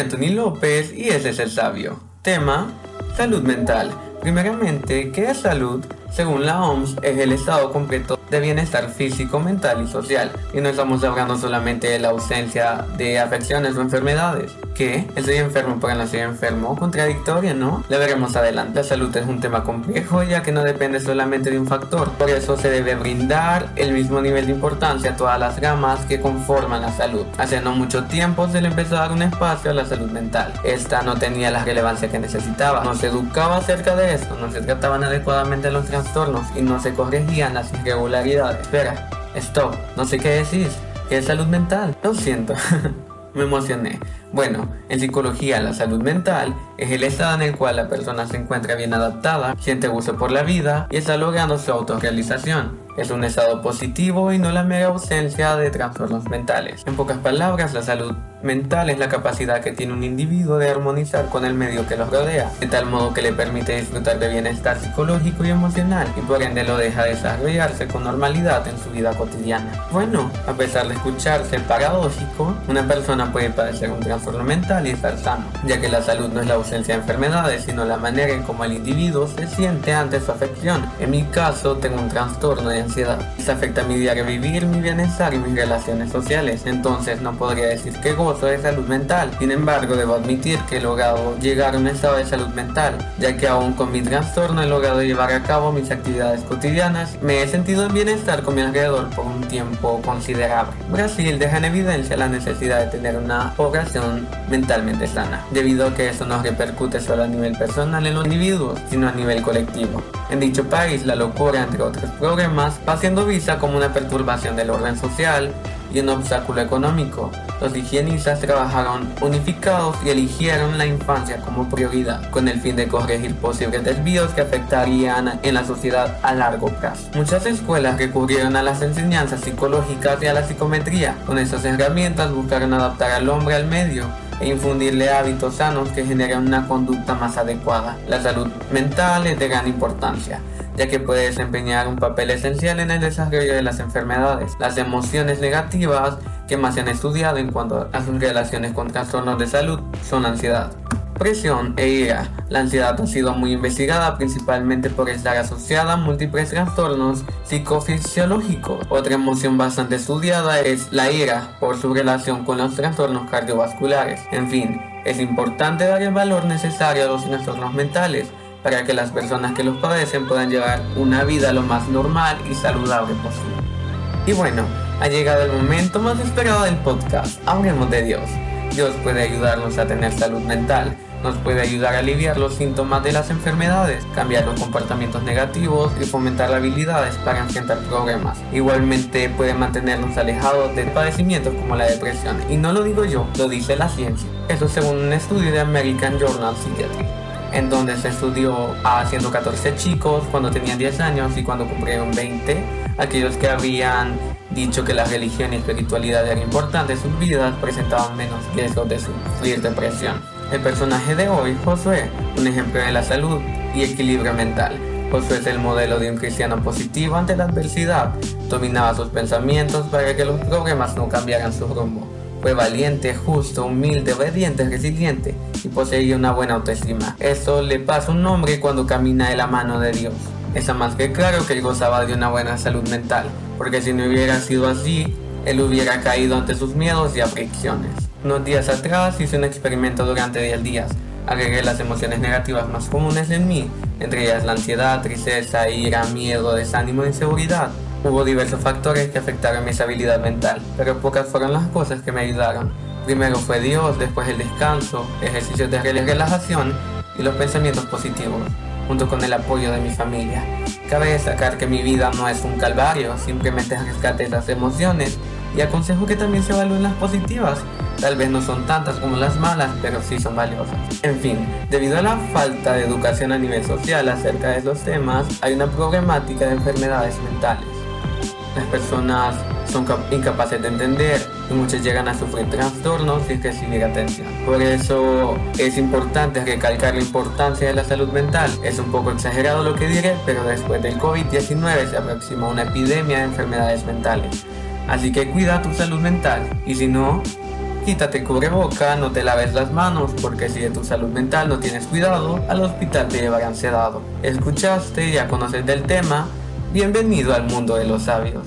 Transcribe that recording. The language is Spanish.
Anthony López y ese es el sabio. Tema, salud mental. Primeramente, ¿qué es salud? Según la OMS, es el estado completo de bienestar físico, mental y social. Y no estamos hablando solamente de la ausencia de afecciones o enfermedades. ¿Qué? ¿Estoy enfermo no estoy enfermo? Contradictorio, ¿no? Lo veremos adelante. La salud es un tema complejo ya que no depende solamente de un factor. Por eso se debe brindar el mismo nivel de importancia a todas las gamas que conforman la salud. Hace no mucho tiempo se le empezó a dar un espacio a la salud mental. Esta no tenía la relevancia que necesitaba. No se educaba acerca de esto, no se trataban adecuadamente los trastornos y no se corregían las irregularidades. Espera, stop, no sé qué decís. ¿Qué es salud mental? Lo siento. Me emocioné. Bueno, en psicología la salud mental es el estado en el cual la persona se encuentra bien adaptada, siente gusto por la vida y está logrando su autorrealización. Es un estado positivo y no la mera ausencia de trastornos mentales. En pocas palabras, la salud mental es la capacidad que tiene un individuo de armonizar con el medio que los rodea, de tal modo que le permite disfrutar de bienestar psicológico y emocional y por ende lo deja desarrollarse con normalidad en su vida cotidiana. Bueno, a pesar de escucharse paradójico, una persona puede padecer un trastorno mental y estar sano, ya que la salud no es la ausencia de enfermedades, sino la manera en cómo el individuo se siente ante su afección. En mi caso, tengo un trastorno de ansiedad. Esto afecta mi diario vivir, mi bienestar y mis relaciones sociales, entonces no podría decir que gozo de salud mental. Sin embargo, debo admitir que he logrado llegar a un estado de salud mental, ya que aún con mi trastorno he logrado llevar a cabo mis actividades cotidianas. Me he sentido en bienestar con mi alrededor por un tiempo considerable. Brasil deja en evidencia la necesidad de tener una población mentalmente sana, debido a que eso no repercute solo a nivel personal en los individuos, sino a nivel colectivo. En dicho país, la locura, entre otros problemas, va siendo vista como una perturbación del orden social y un obstáculo económico. Los higienistas trabajaron unificados y eligieron la infancia como prioridad, con el fin de corregir posibles desvíos que afectarían en la sociedad a largo plazo. Muchas escuelas recurrieron a las enseñanzas psicológicas y a la psicometría. Con estas herramientas buscaron adaptar al hombre al medio e infundirle hábitos sanos que generen una conducta más adecuada. La salud mental es de gran importancia ya que puede desempeñar un papel esencial en el desarrollo de las enfermedades. Las emociones negativas que más se han estudiado en cuanto a sus relaciones con trastornos de salud son ansiedad, presión e ira. La ansiedad ha sido muy investigada principalmente por estar asociada a múltiples trastornos psicofisiológicos. Otra emoción bastante estudiada es la ira por su relación con los trastornos cardiovasculares. En fin, es importante dar el valor necesario a los trastornos mentales para que las personas que los padecen puedan llevar una vida lo más normal y saludable posible. Y bueno, ha llegado el momento más esperado del podcast, Hablemos de Dios. Dios puede ayudarnos a tener salud mental, nos puede ayudar a aliviar los síntomas de las enfermedades, cambiar los comportamientos negativos y fomentar habilidades para enfrentar problemas. Igualmente puede mantenernos alejados de padecimientos como la depresión. Y no lo digo yo, lo dice la ciencia. Eso según un estudio de American Journal Psychiatry en donde se estudió a 114 chicos cuando tenían 10 años y cuando cumplieron 20, aquellos que habían dicho que la religión y espiritualidad eran importantes en sus vidas presentaban menos riesgos de sufrir depresión. El personaje de hoy, Josué, un ejemplo de la salud y equilibrio mental. Josué es el modelo de un cristiano positivo ante la adversidad. Dominaba sus pensamientos para que los problemas no cambiaran su rumbo. Fue valiente, justo, humilde, obediente, resiliente y poseía una buena autoestima. Eso le pasa un hombre cuando camina de la mano de Dios. Está más que claro que él gozaba de una buena salud mental, porque si no hubiera sido así, él hubiera caído ante sus miedos y aflicciones. Unos días atrás hice un experimento durante 10 días. Agregué las emociones negativas más comunes en mí, entre ellas la ansiedad, tristeza, ira, miedo, desánimo e inseguridad. Hubo diversos factores que afectaron mi estabilidad mental, pero pocas fueron las cosas que me ayudaron. Primero fue Dios, después el descanso, ejercicios de relajación y los pensamientos positivos, junto con el apoyo de mi familia. Cabe destacar que mi vida no es un calvario, simplemente rescate esas emociones y aconsejo que también se evalúen las positivas. Tal vez no son tantas como las malas, pero sí son valiosas. En fin, debido a la falta de educación a nivel social acerca de esos temas, hay una problemática de enfermedades mentales. Las personas son incapaces de entender y muchos llegan a sufrir trastornos sin recibir atención. Por eso es importante recalcar la importancia de la salud mental. Es un poco exagerado lo que diré, pero después del COVID-19 se aproxima una epidemia de enfermedades mentales. Así que cuida tu salud mental y si no, quítate cubreboca, no te laves las manos, porque si de tu salud mental no tienes cuidado, al hospital te llevarán sedado. Escuchaste, ya conoces del tema, bienvenido al mundo de los sabios.